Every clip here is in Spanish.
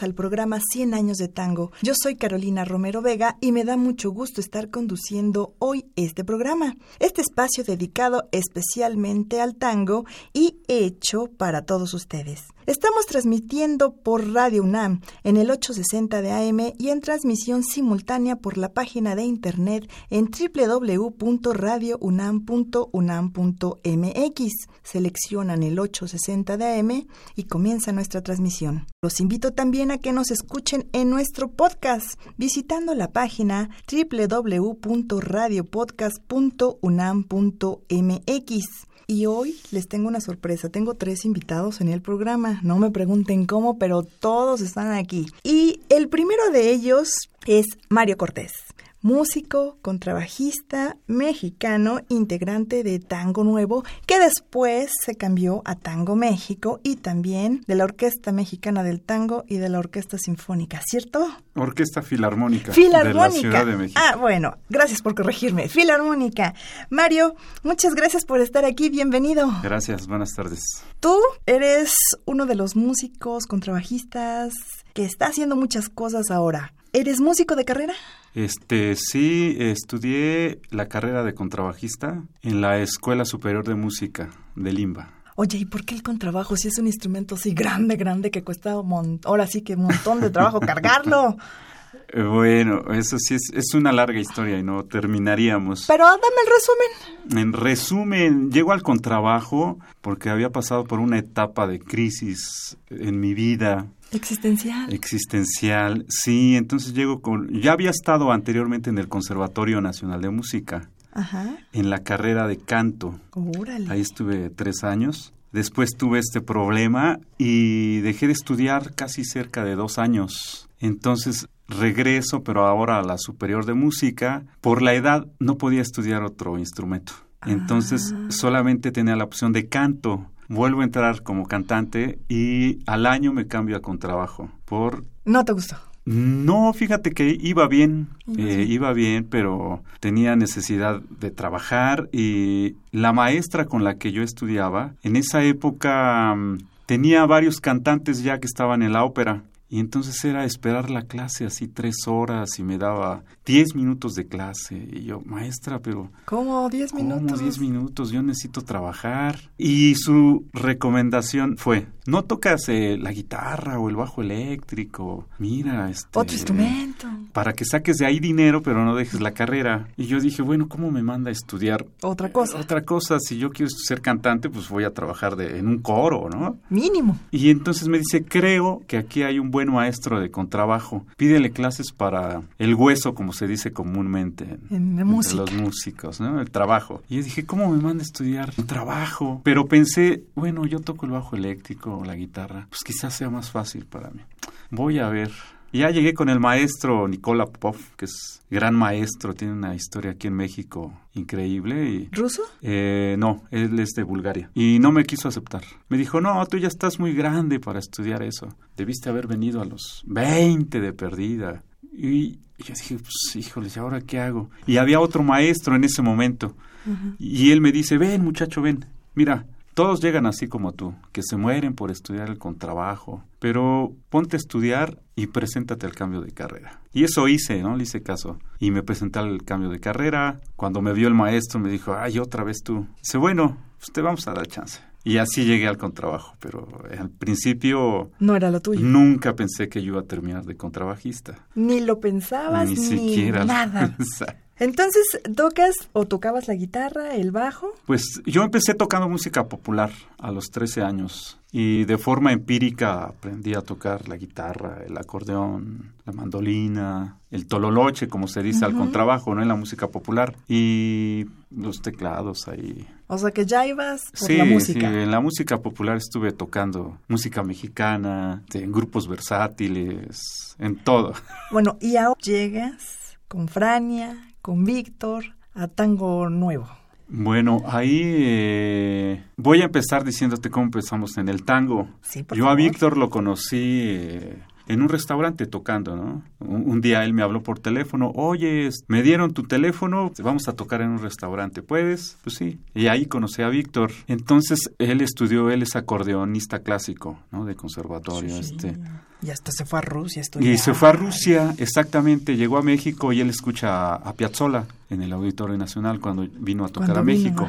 Al programa 100 años de tango. Yo soy Carolina Romero Vega y me da mucho gusto estar conduciendo hoy este programa, este espacio dedicado especialmente al tango y hecho para todos ustedes. Estamos transmitiendo por Radio UNAM en el 860 de AM y en transmisión simultánea por la página de internet en www.radiounam.unam.mx. Seleccionan el 860 de AM y comienza nuestra transmisión. Los invito también a que nos escuchen en nuestro podcast visitando la página www.radiopodcast.unam.mx. Y hoy les tengo una sorpresa. Tengo tres invitados en el programa. No me pregunten cómo, pero todos están aquí. Y el primero de ellos es Mario Cortés. Músico, contrabajista, mexicano, integrante de Tango Nuevo, que después se cambió a Tango México y también de la Orquesta Mexicana del Tango y de la Orquesta Sinfónica, ¿cierto? Orquesta Filarmónica, Filarmónica. de la Ciudad de México. Ah, bueno, gracias por corregirme. Filarmónica. Mario, muchas gracias por estar aquí. Bienvenido. Gracias, buenas tardes. Tú eres uno de los músicos contrabajistas que está haciendo muchas cosas ahora. ¿Eres músico de carrera? Este, sí, estudié la carrera de contrabajista en la Escuela Superior de Música de Limba. Oye, ¿y por qué el contrabajo si es un instrumento así grande, grande que cuesta un ahora sí que un montón de trabajo cargarlo? Eh, Bueno, eso sí es, es una larga historia y no terminaríamos. Pero dame el resumen. En resumen, llego al contrabajo porque había pasado por una etapa de crisis en mi vida Existencial. existencial. Sí, entonces llego con... Ya había estado anteriormente en el Conservatorio Nacional de Música, Ajá. en la carrera de canto. Órale. Ahí estuve tres años. Después tuve este problema y dejé de estudiar casi cerca de dos años. Entonces regreso, pero ahora a la superior de música. Por la edad no podía estudiar otro instrumento. Entonces Ah. solamente tenía la opción de canto. Vuelvo a entrar como cantante y al año me cambio a contrabajo. Por No te gustó. no, fíjate que iba bien, Iba eh, bien. iba bien, pero tenía necesidad de trabajar y la maestra con la que yo estudiaba, en esa época mm, tenía varios cantantes ya que estaban en la ópera. Y entonces era esperar la clase así tres horas y me daba diez minutos de clase. Y yo, maestra, pero ¿Cómo? ¿Diez minutos? ¿Cómo 10 minutos? Yo necesito trabajar. Y su recomendación fue, no tocas eh, la guitarra o el bajo eléctrico. Mira, este... Otro instrumento. Para que saques de ahí dinero, pero no dejes la carrera. Y yo dije, bueno, ¿cómo me manda a estudiar Otra cosa. otra cosa? Si yo quiero ser cantante, pues voy a trabajar de, en un coro, ¿no? Mínimo. Y entonces me dice, creo que aquí hay un buen maestro de contrabajo. Pídele clases para el hueso, como se dice comúnmente en, entre los músicos, ¿no? El trabajo. Y yo dije, ¿cómo me manda a estudiar trabajo? Pero pensé, bueno, yo toco el bajo eléctrico o la guitarra, pues quizás sea más fácil para mí. Voy a ver. Y Ya llegué con el maestro Nicola Popov, que es gran maestro, tiene una historia aquí en México increíble y ¿Ruso? eh, no, él es de Bulgaria. Y no me quiso aceptar. Me dijo, no, tú ya estás muy grande para estudiar eso. Debiste haber venido a los 20 de perdida. Y yo dije, pues híjole, ¿y ahora qué hago? Y había otro maestro en ese momento. Y él me dice, ven muchacho, ven. Mira, todos llegan así como tú, que se mueren por estudiar el contrabajo. Pero ponte a estudiar y preséntate al cambio de carrera. Y eso hice, ¿no? Le hice caso. Y me presenté al cambio de carrera. Cuando me vio el maestro me dijo, ay, otra vez tú. Dice, bueno, pues te vamos a dar chance. Y así llegué al contrabajo, pero al principio No era lo tuyo. nunca pensé que yo iba a terminar de contrabajista. Ni lo pensabas, Ni ni, siquiera. nada. Entonces, ¿tocas o tocabas la guitarra, el bajo? Pues yo empecé tocando música popular a los 13 años y de forma empírica aprendí a tocar la guitarra, el acordeón, la mandolina, el tololoche, como se dice al contrabajo, ¿no? En la música popular y los teclados ahí. O sea que ya ibas por sí, la música. sí, en la música popular estuve tocando música mexicana, en grupos versátiles, en todo. Bueno, y ahora llegas con Frania, con Víctor, a Tango Nuevo. Bueno, ahí eh, voy a empezar diciéndote cómo empezamos en el tango. Sí, Yo a. Víctor lo conocí eh, en un restaurante tocando, ¿no? Un, un día él me habló por teléfono, oye, me dieron tu teléfono, vamos a tocar en un restaurante, ¿puedes? Pues sí. Y ahí conocí a Víctor. Entonces, él estudió, él es acordeonista clásico, ¿no? De conservatorio, Sí, sí. este. Y hasta se fue a Rusia Y se fue a Rusia, exactamente, llegó a México y él escucha a, a Piazzolla en el Auditorio Nacional cuando vino a tocar a México.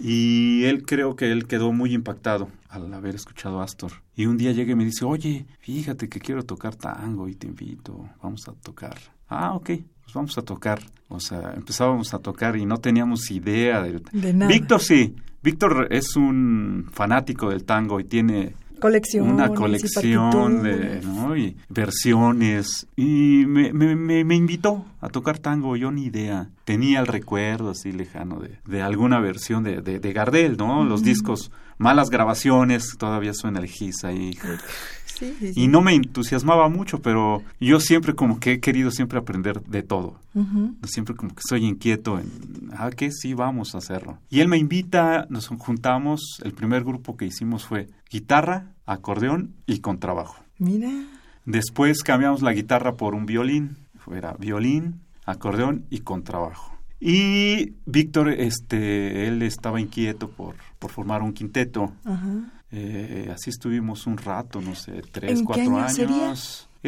Y él creo que él quedó muy impactado al haber escuchado a Astor. Y un día llega y me dice, oye, fíjate que quiero tocar tango y te invito, vamos a tocar. Ah, ok, pues vamos a tocar. O sea, empezábamos a tocar y no teníamos idea de... De nada. Víctor sí, Víctor es un fanático del tango y tiene Colecciones una colección de. ¿no? y versiones. Y me, me, me, me invitó a tocar tango yo ni idea. Tenía el recuerdo así lejano de, de alguna versión de, de, de Gardel no los discos malas grabaciones todavía suena el gis ahí Sí, sí, sí. y no me entusiasmaba mucho pero yo siempre como que he querido siempre aprender de todo siempre como que soy inquieto en, ah, que sí, vamos a hacerlo. Y él me invita, nos juntamos, el primer grupo que hicimos fue guitarra, acordeón y contrabajo. Mira, Después cambiamos la guitarra por un violín, era violín, acordeón y contrabajo. Y Víctor, este, él estaba inquieto por, por formar un quinteto. ajá. Eh, así estuvimos un rato, no sé, tres, ¿En qué cuatro año años. sería?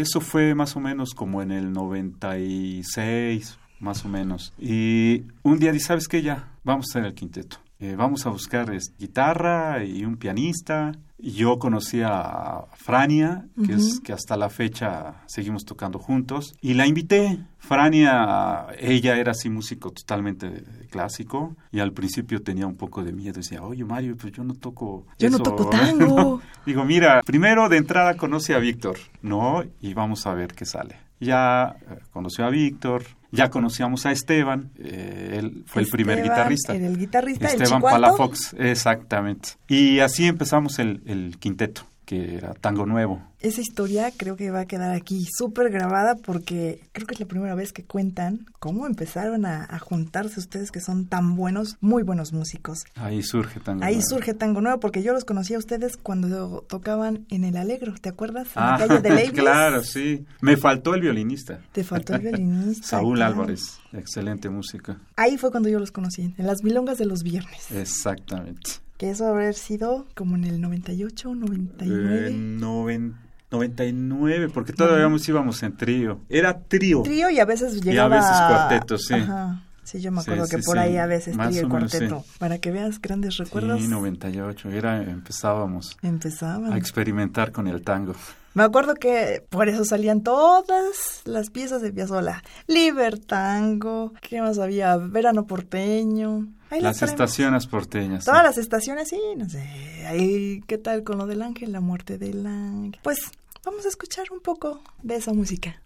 Eso fue más o menos como en el 96, más o menos. Y un día di, ¿sabes qué? Ya, vamos a hacer el quinteto. Eh, vamos a buscar es, guitarra y un pianista. Yo conocí a Frania, que, es, que hasta la fecha seguimos tocando juntos, y la invité. Frania, ella era así músico totalmente clásico, y al principio tenía un poco de miedo. Decía, oye Mario, pues yo no toco Yo no eso". toco tango. Digo, mira, primero de entrada conoce a Víctor, ¿no? Y vamos a ver qué sale. Ya eh, conoció a Víctor, ya conocíamos a Esteban, eh, él fue el primer Esteban guitarrista. era el guitarrista, Esteban. Palafox, exactamente. Y así empezamos el, el quinteto, que era Tango Nuevo. Esa historia creo que va a quedar aquí súper grabada porque creo que es la primera vez que cuentan cómo empezaron a, a juntarse ustedes que son tan buenos, muy buenos músicos. Ahí surge Tango Ahí Nuevo. surge Tango Nuevo porque yo los conocí a ustedes cuando tocaban en el Alegro, ¿te acuerdas? En Ah, la calle de claro, sí. Me faltó el violinista. Te faltó el violinista. Saúl claro. Álvarez, excelente música. Ahí fue cuando yo los conocí, en las milongas de los viernes. Exactamente. Que eso haber sido como en el 98, 99. Eh, noven- 99, porque todavía íbamos en trío. Era trío. Trío y a veces llegaba... veces cuarteto, sí. Ajá. Sí, yo me acuerdo sí, que por sí. ahí a veces Más trío y cuarteto. sí. Para que veas grandes recuerdos. Sí, 98. Era, empezábamos Empezaban. a experimentar con el tango. Me acuerdo que por eso salían todas las piezas de Piazzolla. Libertango, ¿qué más había? Verano porteño. Ahí Las estaciones porteñas. Todas sí. las estaciones, sí, no sé. Ahí, ¿qué tal con lo del ángel? La muerte del ángel. Pues vamos a escuchar un poco de esa música.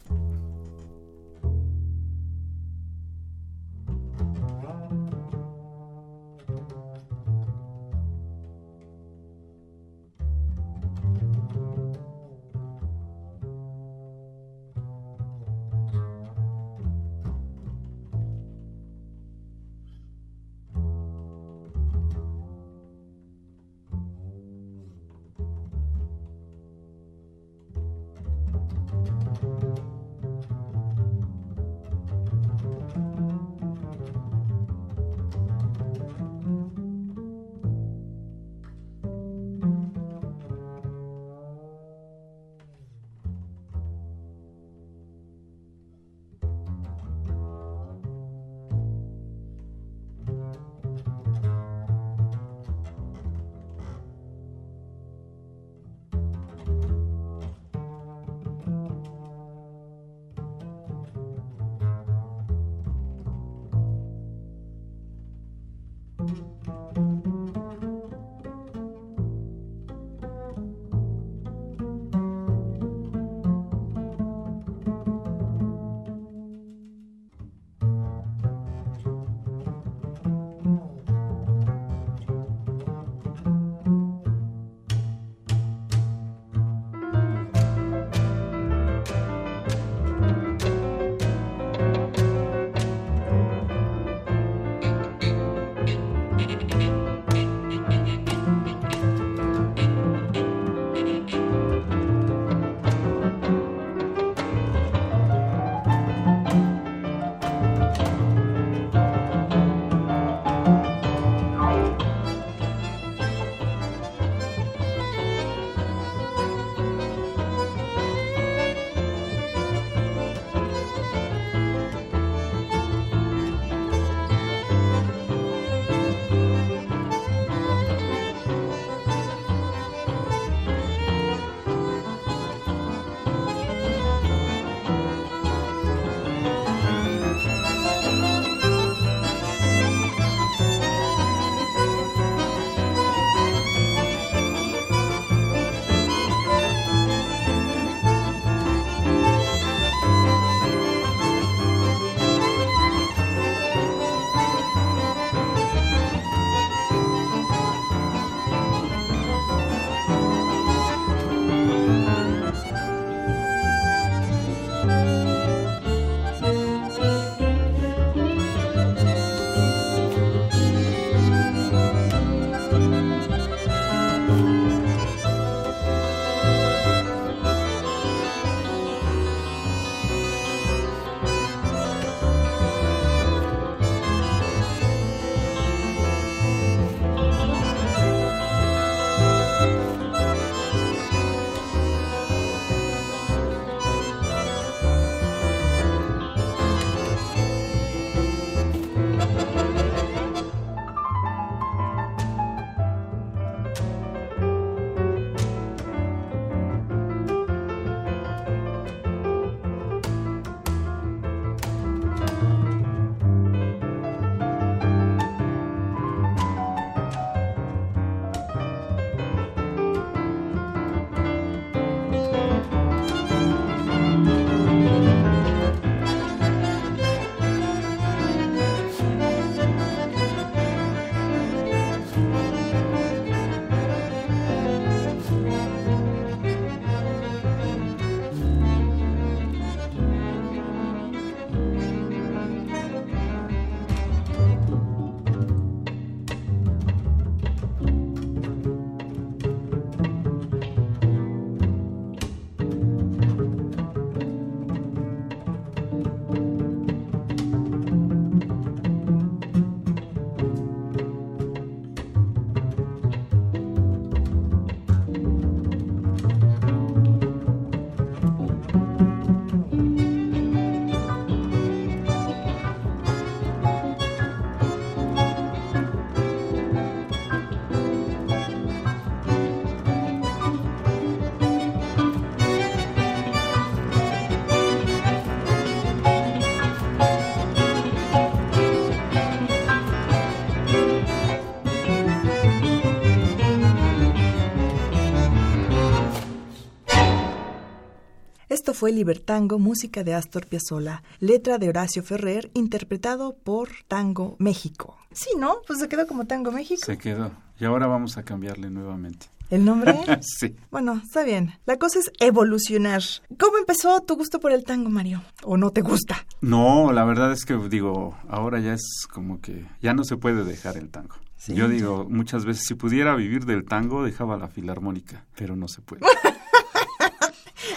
Fue Libertango, música de Astor Piazzolla, letra de Horacio Ferrer, interpretado por Tango México. Sí, ¿no? Pues se quedó como Tango México. Se quedó. Y ahora vamos a cambiarle nuevamente. ¿El nombre? sí. Bueno, está bien. La cosa es evolucionar. ¿Cómo empezó tu gusto por el tango, Mario? ¿O no te gusta? No, la verdad es que digo, ahora ya es como que ya no se puede dejar el tango. Sí, Yo digo, muchas veces, si pudiera vivir del tango, dejaba la filarmónica, pero no se puede.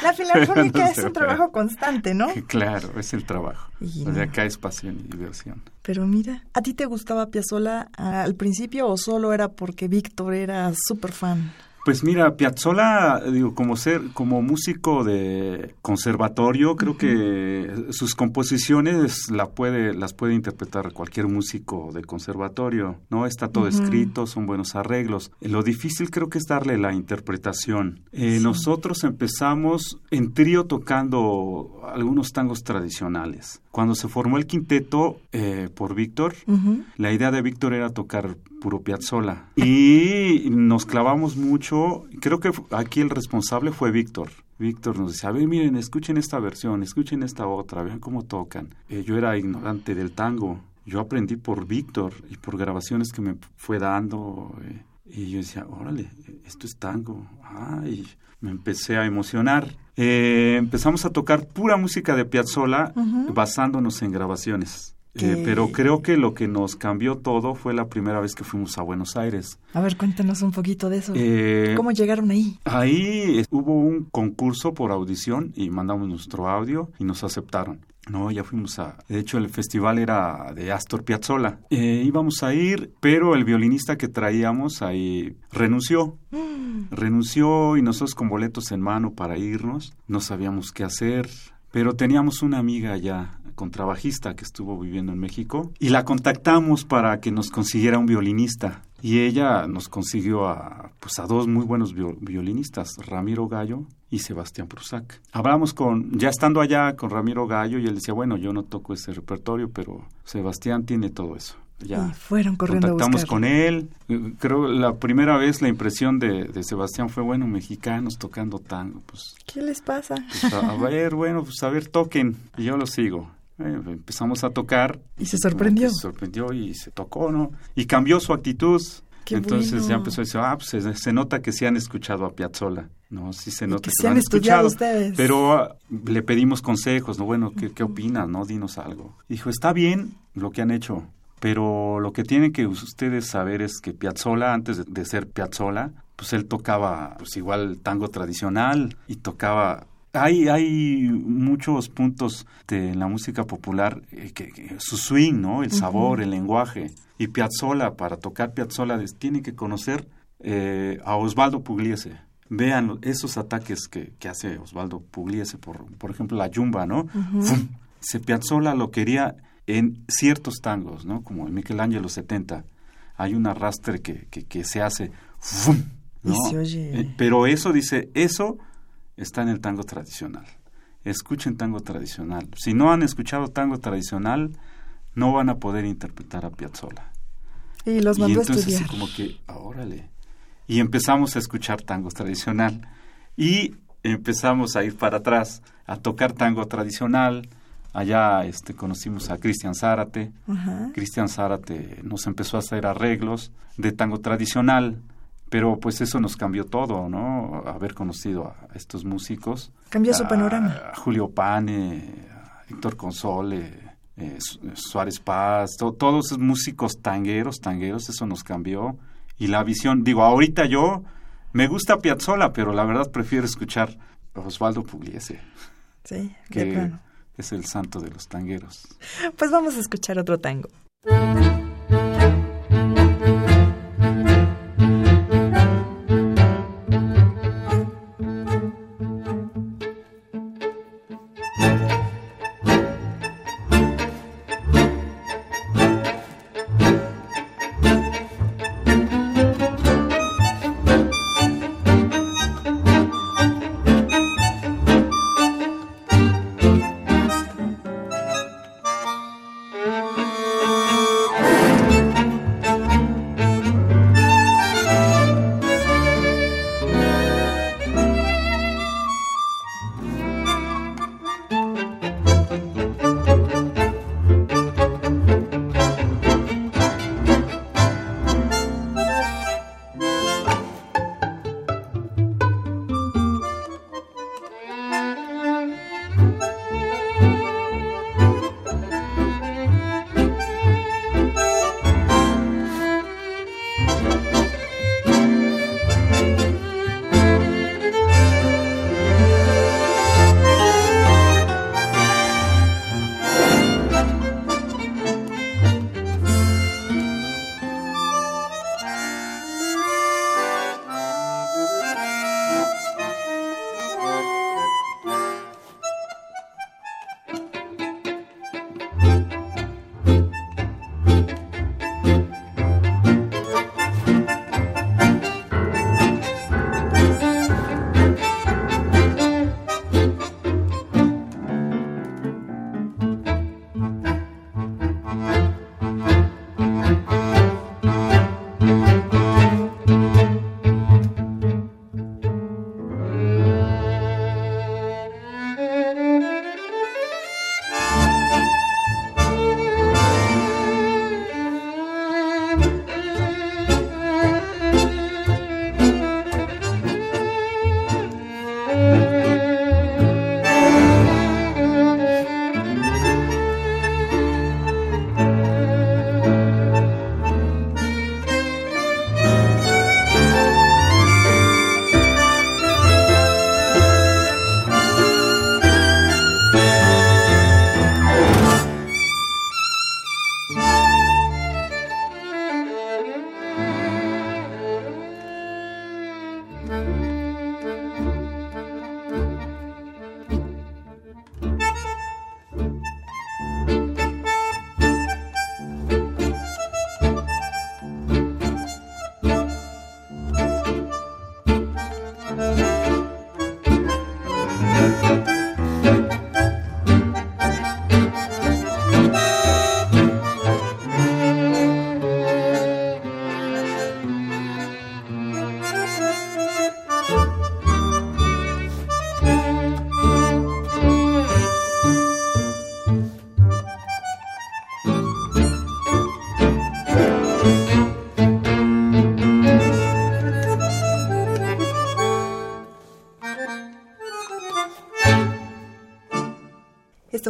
La filarmónica es un trabajo constante, ¿no? claro, es el trabajo. Y O sea, acá es pasión y diversión. Pero mira, ¿a ti te gustaba Piazzolla ah, al principio o solo era porque Víctor era súper fan? Pues mira, Piazzolla, digo, como ser, como músico de conservatorio, creo que sus composiciones la puede, las puede interpretar cualquier músico de conservatorio, ¿no? Está todo escrito, son buenos arreglos. Lo difícil creo que es darle la interpretación. Eh, Sí. Nosotros empezamos en trío tocando algunos tangos tradicionales. Cuando se formó el quinteto eh, por Víctor, la idea de Víctor era tocar puro Piazzolla. Y nos clavamos mucho. Creo que aquí el responsable fue Víctor. Víctor nos decía, a ver, miren, escuchen esta versión, escuchen esta otra, vean cómo tocan. Eh, yo era ignorante del tango. Yo aprendí por Víctor y por grabaciones que me fue dando. eh, y yo decía, órale, esto es tango. Ay, me empecé a emocionar. Eh, empezamos a tocar pura música de Piazzolla basándonos en grabaciones. Eh, Que- pero creo que lo que nos cambió todo fue la primera vez que fuimos a Buenos Aires. A ver, cuéntanos un poquito de eso. Eh, ¿Cómo llegaron ahí? Ahí eh, hubo un concurso por audición y mandamos nuestro audio y nos aceptaron. No, ya fuimos a... De hecho, el festival era de Astor Piazzolla. Eh, íbamos a ir, pero el violinista que traíamos ahí renunció. Mm, Renunció y nosotros con boletos en mano para irnos. No sabíamos qué hacer, pero teníamos una amiga allá, contrabajista, que estuvo viviendo en México, y la contactamos para que nos consiguiera un violinista. Y ella nos consiguió a, pues, a dos muy buenos viol- violinistas, Ramiro Gallo y Sebastián Prusac. Hablamos con, ya estando allá con Ramiro Gallo, y él decía, bueno, yo no toco ese repertorio, pero Sebastián tiene todo eso. Ya Y fueron corriendo contactamos con él. Creo la primera vez la impresión de, de Sebastián fue, bueno, mexicanos tocando tango. Pues, ¿Qué les pasa? pues, a, a ver, bueno, pues a ver, toquen. Y yo lo sigo. Eh, empezamos a tocar. Y se sorprendió. Se sorprendió y se tocó, ¿no? Y cambió su actitud. Qué Entonces bueno. ya empezó a decir, ah, pues se, se nota que sí han escuchado a Piazzolla. No, sí se Y nota que que, sí lo han escuchado. ustedes. Pero ah, le pedimos consejos, ¿no? Bueno, ¿qué, qué opinas, no? Dinos algo. Dijo, está bien lo que han hecho, pero lo que tienen que ustedes saber es que Piazzolla, antes de, de ser Piazzolla, pues él tocaba pues igual tango tradicional y tocaba... Hay, hay muchos puntos de la música popular, eh, que, que su swing, ¿no? El sabor, el lenguaje. Y Piazzolla, para tocar Piazzolla, tiene que conocer eh, a Osvaldo Pugliese. Vean esos ataques que, que hace Osvaldo Pugliese, por, por ejemplo, la yumba, ¿no? Se Piazzolla lo quería en ciertos tangos, ¿no? Como en Michelangelo 70. Hay un arrastre que, que, que se hace ¡fum! Y se oye. Eh, Pero eso dice, eso está en el tango tradicional. Escuchen tango tradicional. Si no han escuchado tango tradicional, no van a poder interpretar a Piazzolla. Y los y mandó a entonces estudiar. como que, órale. Y empezamos a escuchar tango tradicional. Y empezamos a ir para atrás, a tocar tango tradicional. Allá este, conocimos a Cristian Zárate. Cristian Zárate nos empezó a hacer arreglos de tango tradicional, pero pues eso nos cambió todo, ¿no? Haber conocido a estos músicos. Cambió su panorama. A Julio Pane, a Héctor Console, eh, Su- Suárez Paz, to- todos esos músicos tangueros, tangueros, eso nos cambió. Y la visión, digo, ahorita yo me gusta Piazzolla, pero la verdad prefiero escuchar a Osvaldo Pugliese, Sí, de que plano. es el santo de los tangueros. Pues vamos a escuchar otro tango.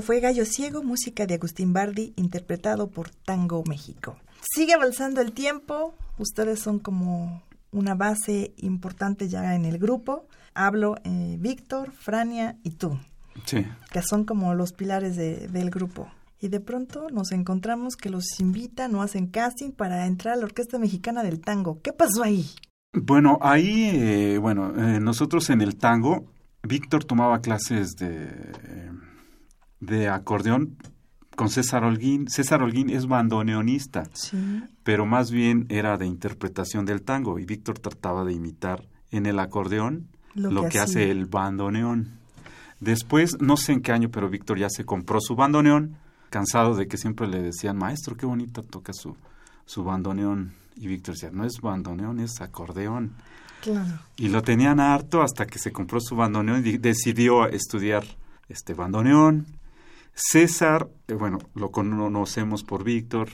Fue Gallo Ciego, música de Agustín Bardi, interpretado por Tango México. Sigue avanzando el tiempo, ustedes son como una base importante ya en el grupo. Hablo eh, Víctor, Frania y tú, Sí. que son como los pilares de- del grupo. Y de pronto nos encontramos que los invitan o hacen casting para entrar a la Orquesta Mexicana del Tango. ¿Qué pasó ahí? Bueno, ahí, eh, bueno, eh, nosotros en el tango, Víctor tomaba clases de, de acordeón con César Holguín. César Holguín es bandoneonista, Sí. pero más bien era de interpretación del tango y Víctor trataba de imitar en el acordeón Lo lo, que hace el bandoneón. Después, no sé en qué año, pero Víctor ya se compró su bandoneón, cansado de que siempre le decían, maestro, qué bonita toca su, su bandoneón. Y Víctor decía, no es bandoneón, es acordeón. Claro. Y lo tenían harto hasta que se compró su bandoneón y di- decidió estudiar este bandoneón. César, eh, bueno, lo conocemos por Víctor.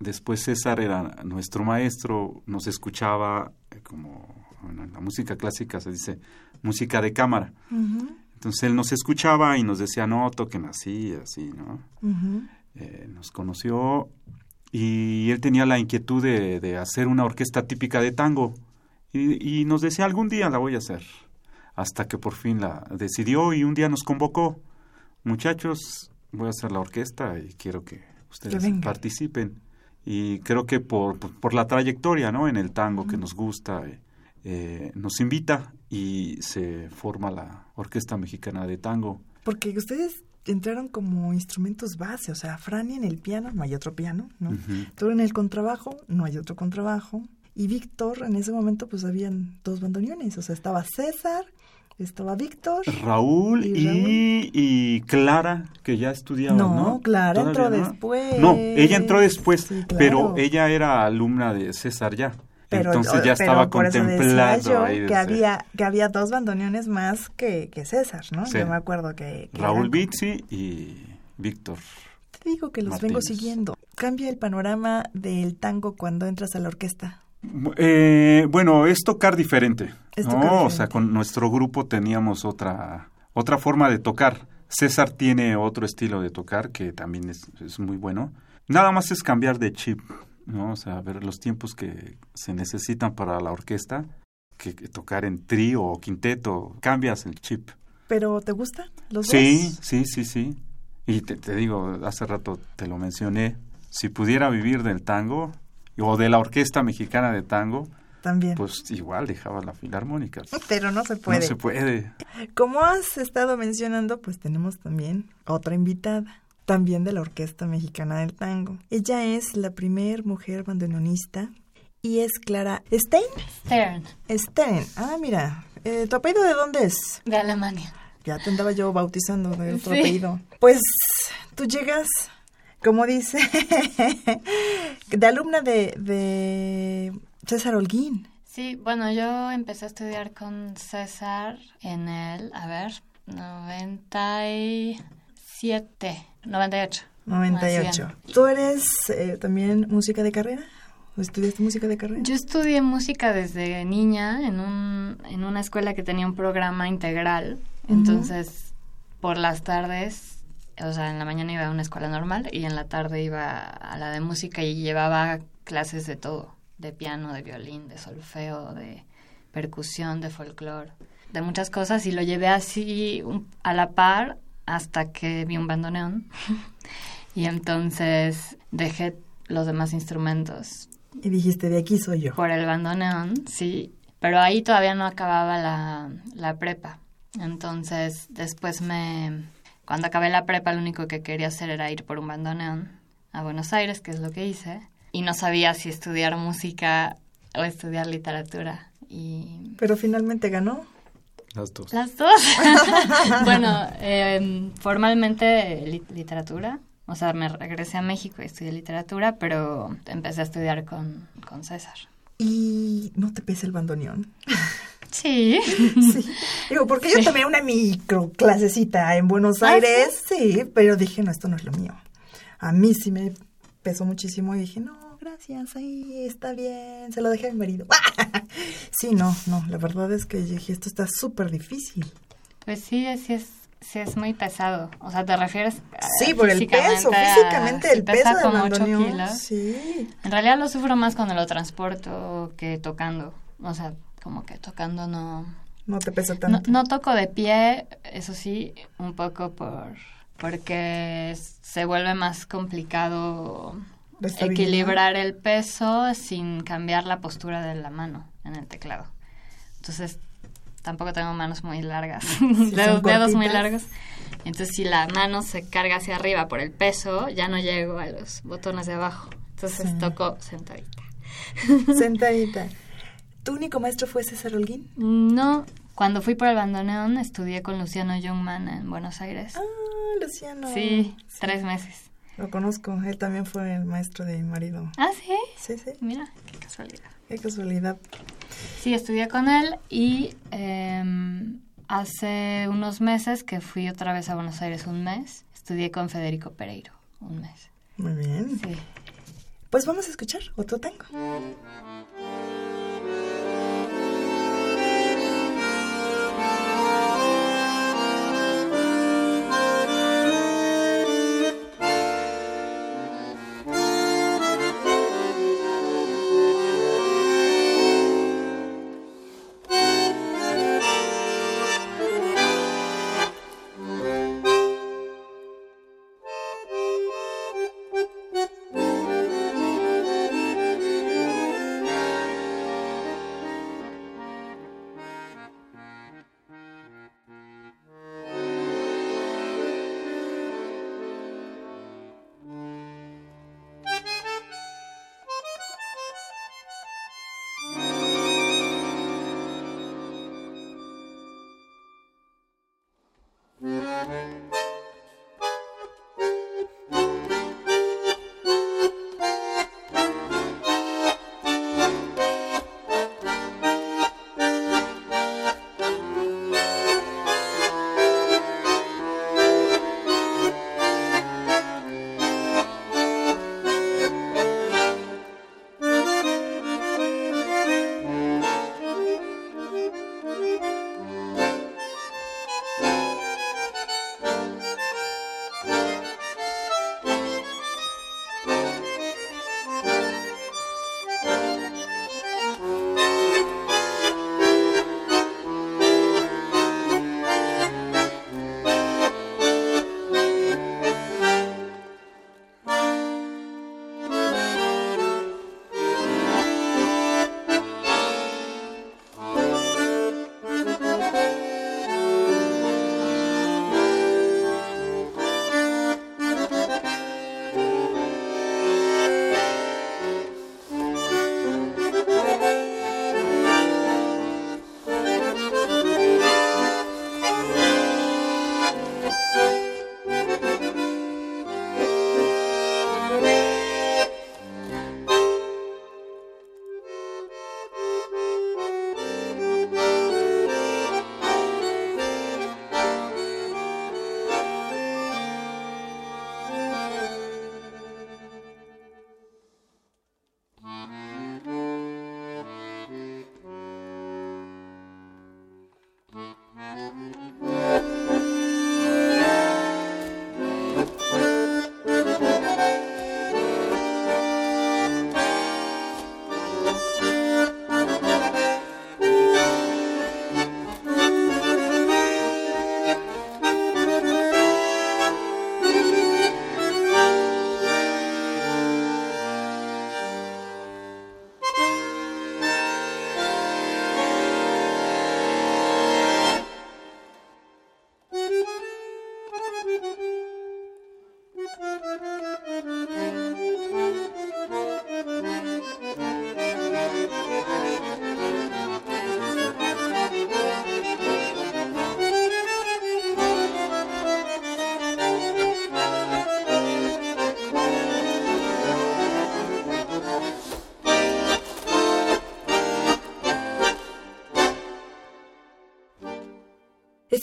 Después César era nuestro maestro, nos escuchaba eh, como bueno, en la música clásica se dice música de cámara. Entonces él nos escuchaba y nos decía, no, toquen así, así, ¿no? Eh, nos conoció y él tenía la inquietud de, de hacer una orquesta típica de tango y, y nos decía algún día la voy a hacer hasta que por fin la decidió y un día nos convocó muchachos voy a hacer la orquesta y quiero que ustedes participen. Y creo que por, por, por la trayectoria no en el tango que nos gusta eh, eh, nos invita y se forma la orquesta mexicana de tango. Porque ustedes entraron como instrumentos base, o sea, Frania en el piano, no hay otro piano, ¿no? Tú en el contrabajo, no hay otro contrabajo. Y Víctor, en ese momento, pues habían dos bandoneones, o sea, estaba César, estaba Víctor. Raúl ¿Y Raúl? y Clara, que ya estudiaba, ¿no? No, Clara entró después. No, ella entró después, Sí, claro. pero ella era alumna de César ya. Pero, Entonces ya estaba yo ahí que había que había dos bandoneones más que, que César, ¿no? Sí. Yo me acuerdo que, que Raúl Bizzi y Víctor. Te digo que los vengo siguiendo. Cambia el panorama del tango cuando entras a la orquesta. Eh, bueno, es tocar diferente. Es ¿no? tocar O diferente. sea, con nuestro grupo teníamos otra, otra forma de tocar. César tiene otro estilo de tocar que también es, es muy bueno. Nada más es cambiar de chip, ¿no? O sea, ver los tiempos que se necesitan para la orquesta, que, que tocar en trío o quinteto, cambias el chip. ¿Pero te gusta los Sí, dos? sí, sí, sí. Y te, te digo, hace rato te lo mencioné, si pudiera vivir del tango o de la orquesta mexicana de tango, También. pues igual dejaba la filarmónica. Pero no se puede. No se puede. Como has estado mencionando, pues tenemos también otra invitada, también de la Orquesta Mexicana del Tango. Ella es la primer mujer bandoneonista y es Clara Stein. Stern, Stein. Ah, mira. Eh, ¿Tu apellido de dónde es? de Alemania. Ya te andaba yo bautizando de otro Sí. apellido. Pues tú llegas, como dice, de alumna de, de César Holguín. Sí, bueno, yo empecé a estudiar con César en el, a ver, 97, 98. 98. Más bien. ¿Tú eres eh, también música de carrera? ¿O estudiaste música de carrera? Yo estudié música desde niña en, un, en una escuela que tenía un programa integral. Entonces, por las tardes, o sea, en la mañana iba a una escuela normal y en la tarde iba a la de música y llevaba clases de todo, de piano, de violín, de solfeo, de percusión, de folclore, de muchas cosas y lo llevé así a la par hasta que vi un bandoneón y entonces dejé los demás instrumentos Y dijiste, de aquí soy yo. por el bandoneón, sí, pero ahí todavía no acababa la, la prepa. Entonces, después me... Cuando acabé la prepa, lo único que quería hacer era ir por un bandoneón a Buenos Aires, que es lo que hice, y no sabía si estudiar música o estudiar literatura. Y Pero finalmente ganó. Las dos. las dos. bueno, eh, formalmente li- literatura. O sea, me regresé a México y estudié literatura, pero empecé a estudiar con, con César. Y no te pesa el bandoneón. Sí. Sí. Digo, porque yo tomé una micro clasecita en Buenos ¿Ah, Aires, sí? pero dije, no, esto no es lo mío. A mí sí me pesó muchísimo y dije, no, gracias, ahí está bien, se lo dejé a mi marido. sí, no, no, la verdad es que dije, esto está súper difícil. Pues sí, así es sí es muy pesado. O sea, ¿te refieres a- Sí, por el peso, físicamente el pesa peso del como ocho bandoneón. kilos. Sí. En realidad lo sufro más cuando lo transporto que tocando. O sea, como que tocando no... No te pesa tanto. no toco de pie, eso sí, un poco por porque se vuelve más complicado equilibrar el peso sin cambiar la postura de la mano en el teclado. Entonces, tampoco tengo manos muy largas, dedos, dedos muy largos. Entonces, si la mano se carga hacia arriba por el peso, ya no llego a los botones de abajo. Entonces, Sí. toco sentadita. Sentadita. ¿Tu único maestro fue César Holguín? No, cuando fui por el bandoneón estudié con Luciano Jungmann en Buenos Aires. Ah, Luciano. Sí, tres meses. Lo conozco. Él también fue el maestro de mi marido. Ah, sí. Sí, sí. Mira, qué casualidad. Qué casualidad. Sí, estudié con él y em, hace unos meses que fui otra vez a Buenos Aires un mes, estudié con Federico Pereiro un mes. Muy bien. Sí. Pues vamos a escuchar otro tango.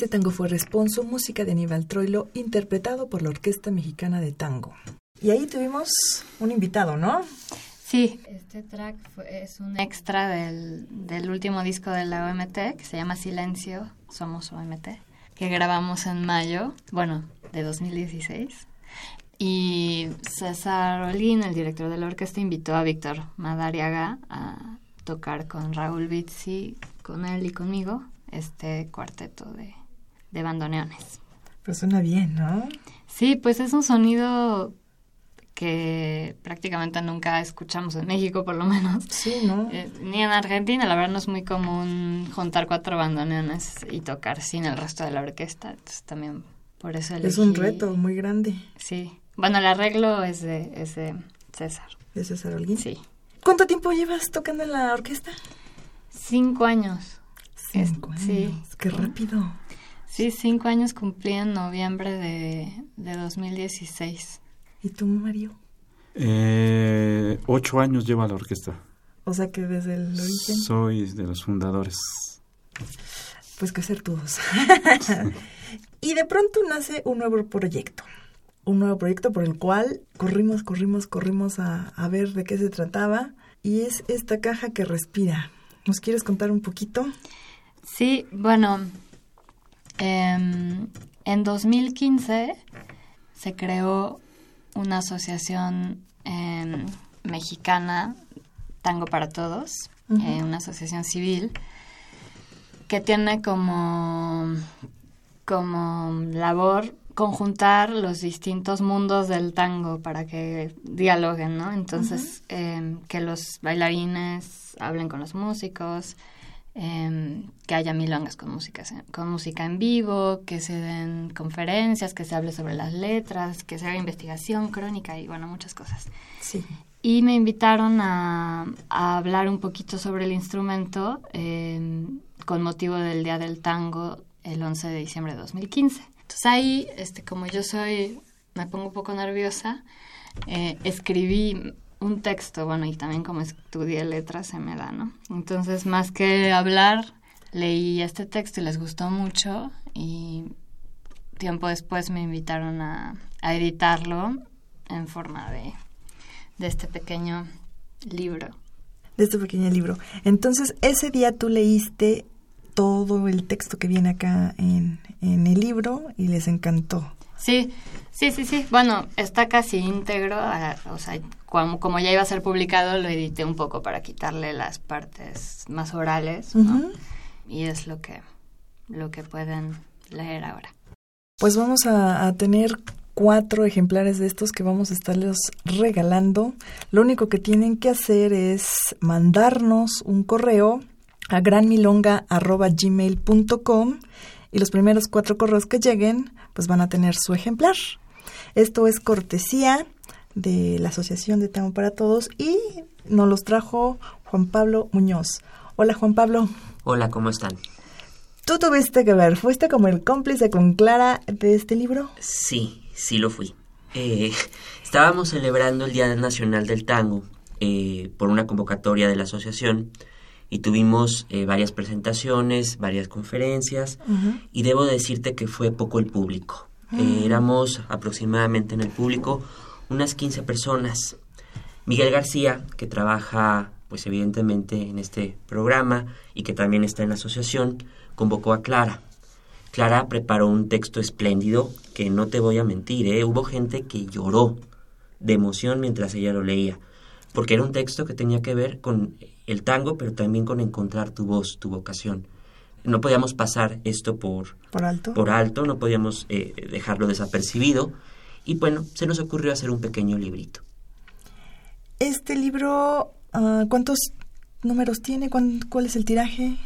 Este tango fue Responso, música de Aníbal Troilo, interpretado por la Orquesta Mexicana de Tango. Y ahí tuvimos un invitado, ¿no? Sí, este track fue- es un extra del, del último disco de la OMT que se llama Silencio, Somos OMT. que grabamos en mayo, bueno, de 2016. Y César Olguín, el director de la orquesta, invitó a Víctor Madariaga a tocar con Raúl Bizzi, con él y conmigo, este cuarteto de, de bandoneones. Pues suena bien, ¿no? Sí, pues es un sonido que prácticamente nunca escuchamos en México, por lo menos. Sí, ¿no? Eh, ni en Argentina, la verdad no es muy común juntar cuatro bandoneones y tocar sin el resto de la orquesta. Entonces también por eso Es un elegí- reto muy grande. Sí. Bueno, el arreglo es de, es de César. de César Holguín. Sí. ¿Cuánto tiempo llevas tocando en la orquesta? Cinco años. Es- Cinco años. sí. Qué rápido. Sí, cinco años cumplí en noviembre de, de 2016. ¿Y tú, Mario? Eh, ocho años lleva la orquesta. O sea que desde el origen, Soy de los fundadores. pues que ser todos. y de pronto nace un nuevo proyecto. Un nuevo proyecto por el cual corrimos, corrimos, corrimos a, a ver de qué se trataba. Y es esta caja que respira. ¿Nos quieres contar un poquito? Sí, bueno, em, en 2015 se creó una asociación em, mexicana, Tango para Todos, eh, una asociación civil, que tiene como, como labor conjuntar los distintos mundos del tango para que dialoguen, ¿no? Entonces, em, que los bailarines hablen con los músicos, em, que haya milongas con música, con música en vivo, que se den conferencias, que se hable sobre las letras, que se haga investigación, crónica y, bueno, muchas cosas. Sí. Y me invitaron a, a hablar un poquito sobre el instrumento eh, con motivo del Día del Tango el 11 de diciembre de 2015. Entonces ahí, este, como yo soy, me pongo un poco nerviosa, eh, escribí un texto, bueno, y también como estudié letras se me da, ¿no? Entonces, más que hablar, leí este texto y les gustó mucho y tiempo después me invitaron a, a editarlo en forma de, de este pequeño libro. De este pequeño libro. Entonces, ese día tú leíste todo el texto que viene acá en, en el libro y les encantó. Sí, sí, sí, sí. Bueno, está casi íntegro, a- o sea, como, como ya iba a ser publicado, lo edité un poco para quitarle las partes más orales, ¿no? Y es lo que, lo que pueden leer ahora. Pues vamos a, a tener cuatro ejemplares de estos que vamos a estarles regalando. Lo único que tienen que hacer es mandarnos un correo a granmilonga.gmail.com y los primeros cuatro correos que lleguen pues van a tener su ejemplar. Esto es cortesía de la Asociación de Tango para Todos y nos los trajo Juan Pablo Muñoz. Hola Juan Pablo. Hola, ¿cómo están? Tú tuviste que ver, fuiste como el cómplice con Clara de este libro. Sí, sí lo fui. Eh, estábamos celebrando el Día Nacional del Tango eh, por una convocatoria de la asociación y tuvimos eh, varias presentaciones, varias conferencias y debo decirte que fue poco el público. Éramos aproximadamente en el público unas 15 personas. Miguel García, que trabaja pues evidentemente en este programa y que también está en la asociación, convocó a Clara. Clara preparó un texto espléndido que no te voy a mentir, ¿eh? hubo gente que lloró de emoción mientras ella lo leía, porque era un texto que tenía que ver con el tango, pero también con encontrar tu voz, tu vocación. No podíamos pasar esto por, Por alto. por alto, no podíamos eh, dejarlo desapercibido, y bueno, se nos ocurrió hacer un pequeño librito. Este libro, ah, ¿cuántos números tiene? ¿Cuán- ¿Cuál es el tiraje?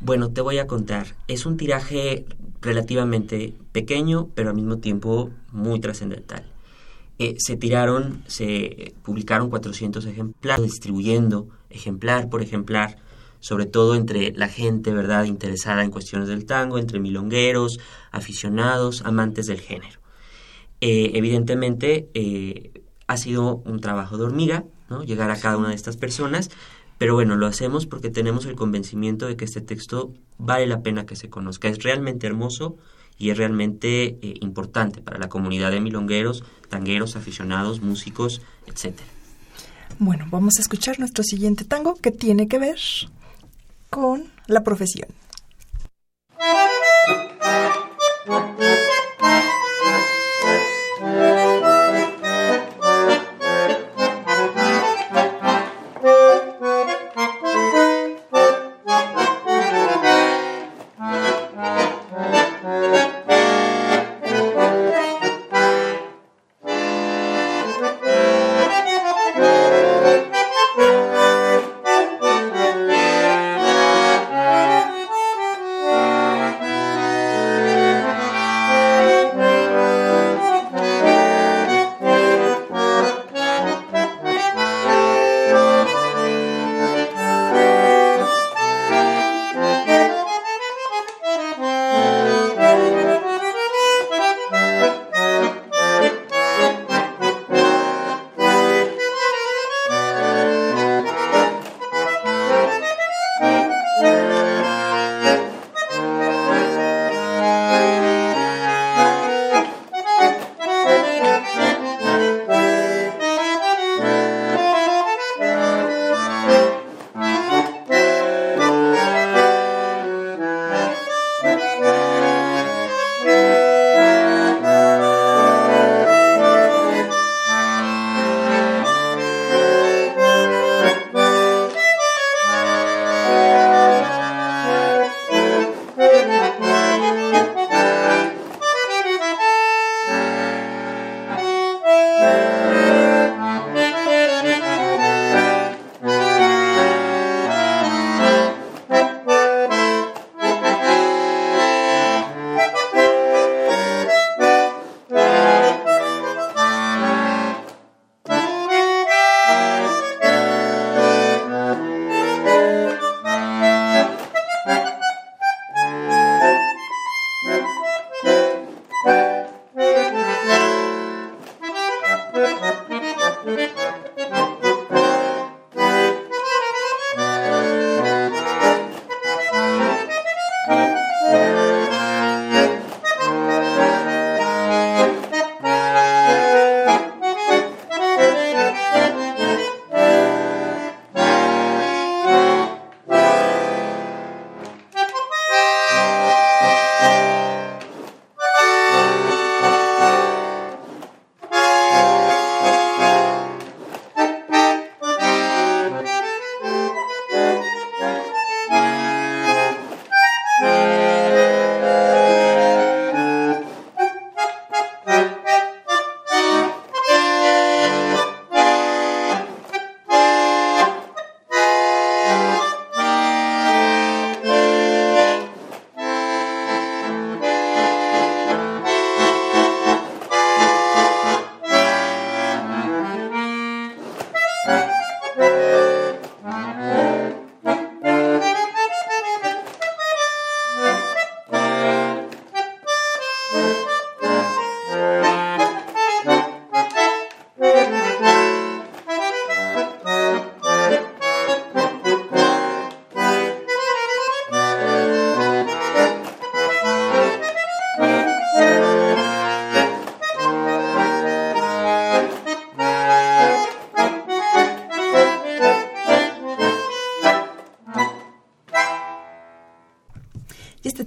Bueno, te voy a contar. Es un tiraje relativamente pequeño, pero al mismo tiempo muy trascendental. Eh, se tiraron, se publicaron 400 ejemplares, distribuyendo ejemplar por ejemplar, sobre todo entre la gente, ¿verdad?, interesada en cuestiones del tango, entre milongueros, aficionados, amantes del género. Eh, evidentemente, eh, ha sido un trabajo de hormiga, ¿no? Llegar a cada una de estas personas, pero bueno, lo hacemos porque tenemos el convencimiento de que este texto vale la pena que se conozca. Es realmente hermoso y es realmente eh, importante para la comunidad de milongueros, tangueros, aficionados, músicos, etcétera. Bueno, vamos a escuchar nuestro siguiente tango que tiene que ver con la profesión.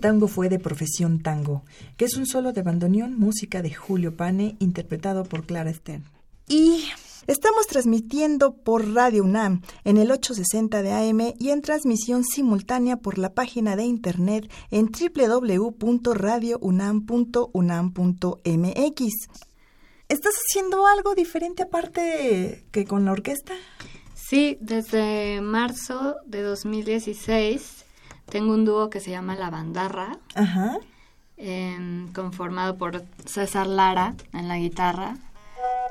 Tango fue de Profesión Tango, que es un solo de bandoneón, música de Julio Pane, interpretado por Clara Stern. Y estamos transmitiendo por Radio UNAM en el 860 de AM y en transmisión simultánea por la página de internet en www.radiounam.unam.mx. ¿Estás haciendo algo diferente aparte que con la orquesta? Sí, desde marzo de 2016 tengo un dúo que se llama La Bandarra, Ajá. em, conformado por César Lara en la guitarra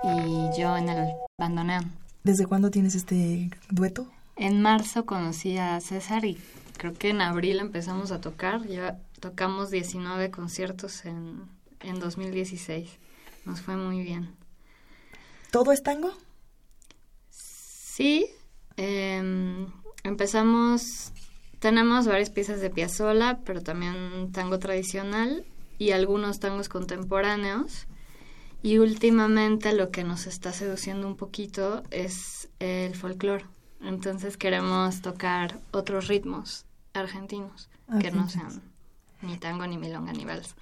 y yo en el bandoneón. ¿Desde cuándo tienes este dueto? En marzo conocí a César y creo que en abril empezamos a tocar. Ya tocamos 19 conciertos en, en 2016. Nos fue muy bien. ¿Todo es tango? Sí, em, empezamos, tenemos varias piezas de Piazzolla, pero también tango tradicional y algunos tangos contemporáneos. Y últimamente lo que nos está seduciendo un poquito es el folclore. Entonces queremos tocar otros ritmos argentinos que no Argentinos. sean ni tango, ni milonga, ni vals.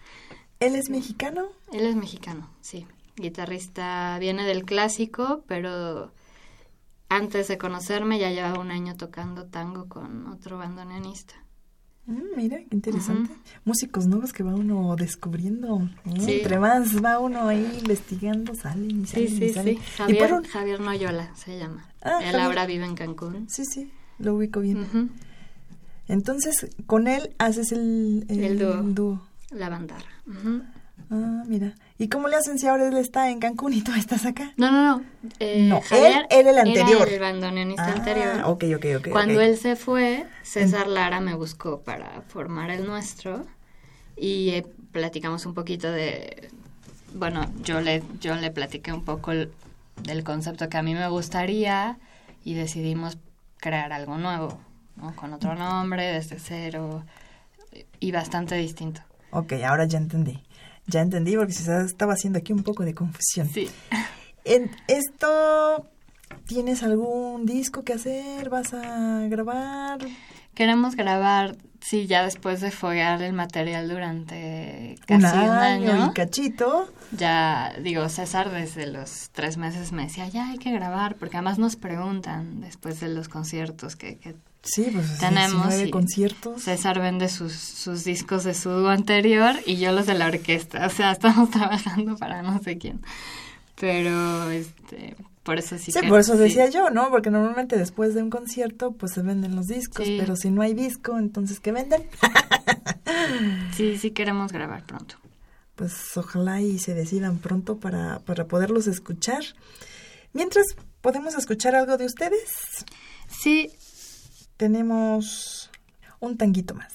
¿Él es mexicano? Él es mexicano, sí. Guitarrista, viene del clásico, pero antes de conocerme ya llevaba un año tocando tango con otro bandoneonista. Mm, mira, qué interesante. Músicos nuevos que va uno descubriendo. ¿eh? Sí. Entre más va uno ahí investigando, salen y Sí, salen y sí, salen. sí. Y Javier, por un- Javier Noyola se llama. Ah, Él Javier. ahora vive en Cancún. Sí, sí, lo ubico bien. Entonces, con él haces el, El dúo. dúo. La bandarra. Ah, mira. ¿Y cómo le hacen si ahora él está en Cancún y tú estás acá? No, no, no. Eh, No, Javier él era el anterior. Era el bandoneonista Ah, anterior. ok, ok, ok, Cuando él se fue, César Lara me buscó para formar el nuestro y eh, platicamos un poquito de, bueno, yo le, yo le platiqué un poco el- del concepto que a mí me gustaría y decidimos crear algo nuevo, ¿no? Con otro nombre, desde cero y bastante distinto. Ok, ahora ya entendí. Ya entendí porque se estaba haciendo aquí un poco de confusión. Sí. En esto, ¿tienes algún disco que hacer? ¿Vas a grabar? Queremos grabar, sí, ya después de foguear el material durante Un casi un año, año. y cachito. Ya, digo, César desde los tres meses me decía, ya hay que grabar, porque además nos preguntan después de los conciertos que, que Sí, pues tenemos. 19 y conciertos. César vende sus, sus discos de su dúo anterior y yo los de la orquesta. O sea, estamos trabajando para no sé quién. Pero, este, por eso sí Sí, que- por eso sí. decía yo, ¿no? Porque normalmente después de un concierto, pues se venden los discos, Sí. pero si no hay disco, entonces ¿qué venden? Sí, sí queremos grabar pronto. Pues ojalá y se decidan pronto para, para poderlos escuchar. Mientras, ¿podemos escuchar algo de ustedes? Sí, Tenemos un tanguito más.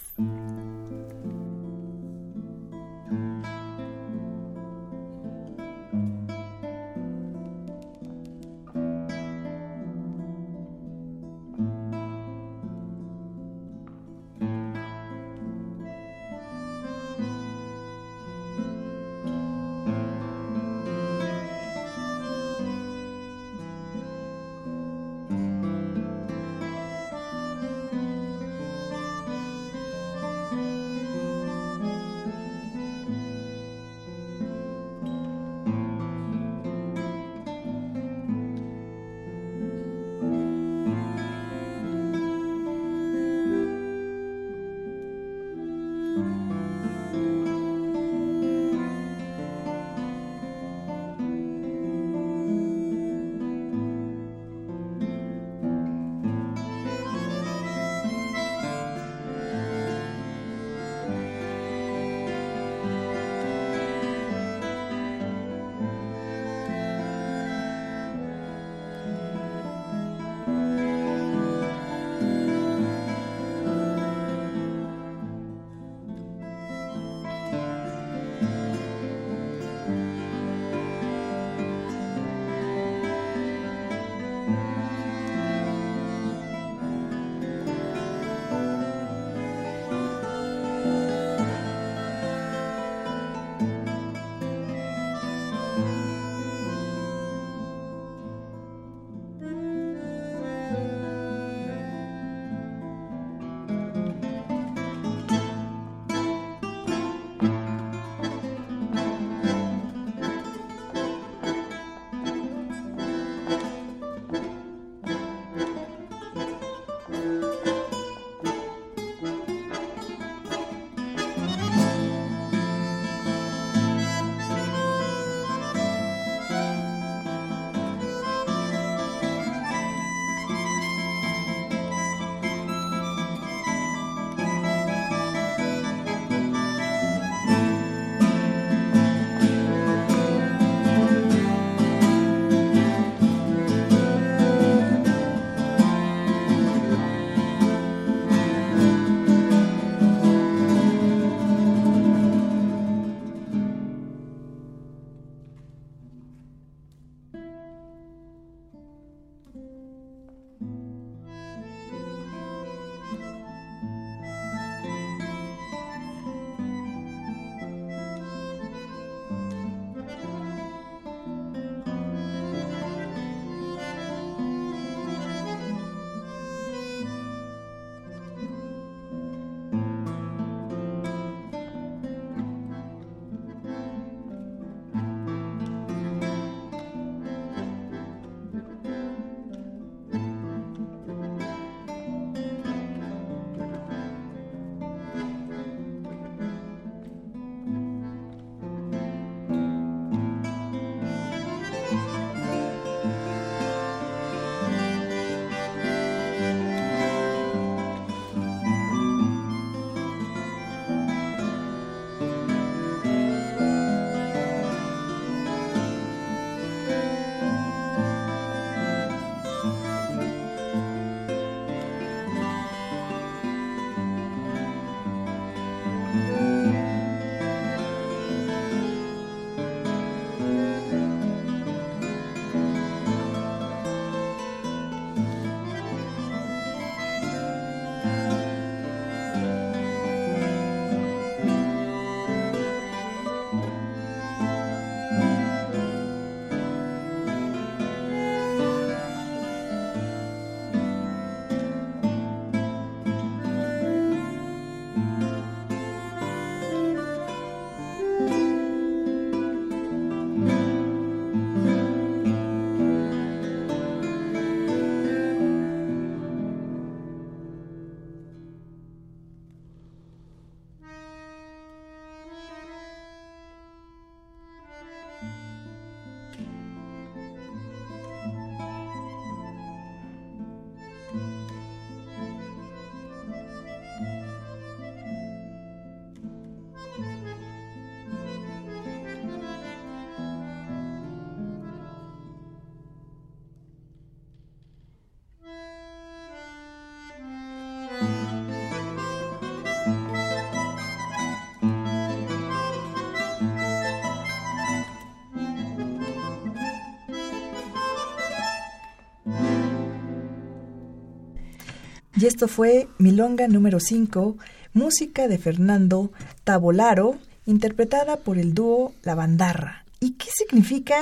Y esto fue Milonga número 5, música de Fernando Tabolaro, interpretada por el dúo La Bandarra. ¿Y qué significa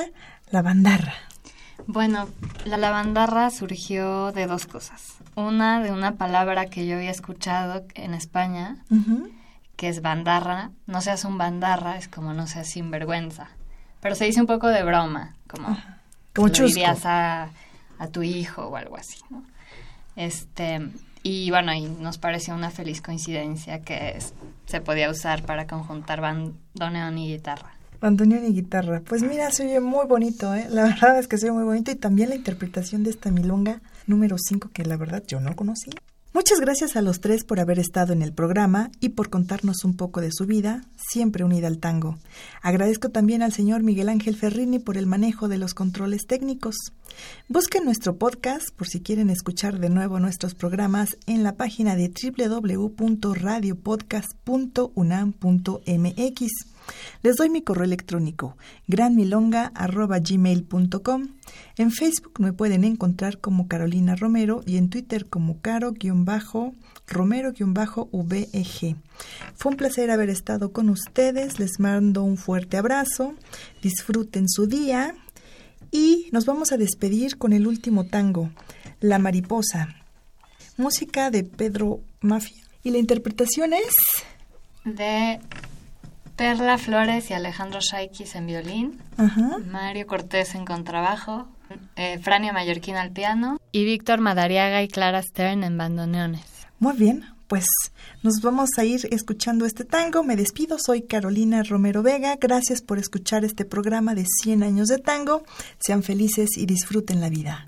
la bandarra? Bueno, la lavandarra surgió de dos cosas. Una, de una palabra que yo había escuchado en España, que es bandarra. No seas un bandarra, es como no seas sinvergüenza. Pero se dice un poco de broma, como, como lo dirías a, a, tu hijo o algo así, ¿no? Este, y bueno, y nos pareció una feliz coincidencia que se podía usar para conjuntar bandoneón y guitarra. Bandoneón y guitarra. Pues mira, se oye muy bonito, ¿eh? La verdad es que se oye muy bonito y también la interpretación de esta milonga número 5 que la verdad yo no conocí. Muchas gracias a los tres por haber estado en el programa y por contarnos un poco de su vida, siempre unida al tango. Agradezco también al señor Miguel Ángel Ferrini por el manejo de los controles técnicos. Busquen nuestro podcast por si quieren escuchar de nuevo nuestros programas en la página de www.radiopodcast.unam.mx. Les doy mi correo electrónico granmilonga.gmail.com. En Facebook me pueden encontrar como Carolina Romero y en Twitter como caro-romero-veg. Fue un placer haber estado con ustedes. Les mando un fuerte abrazo. Disfruten su día. Y nos vamos a despedir con el último tango, La Mariposa. Música de Pedro Mafia. Y la interpretación es... De Perla Flores y Alejandro Shaikis en violín, Mario Cortés en contrabajo, eh, Frania Mallorquín al piano y Víctor Madariaga y Clara Stern en bandoneones. Muy bien, pues nos vamos a ir escuchando este tango. Me despido, soy Carolina Romero Vega. Gracias por escuchar este programa de 100 años de tango. Sean felices y disfruten la vida.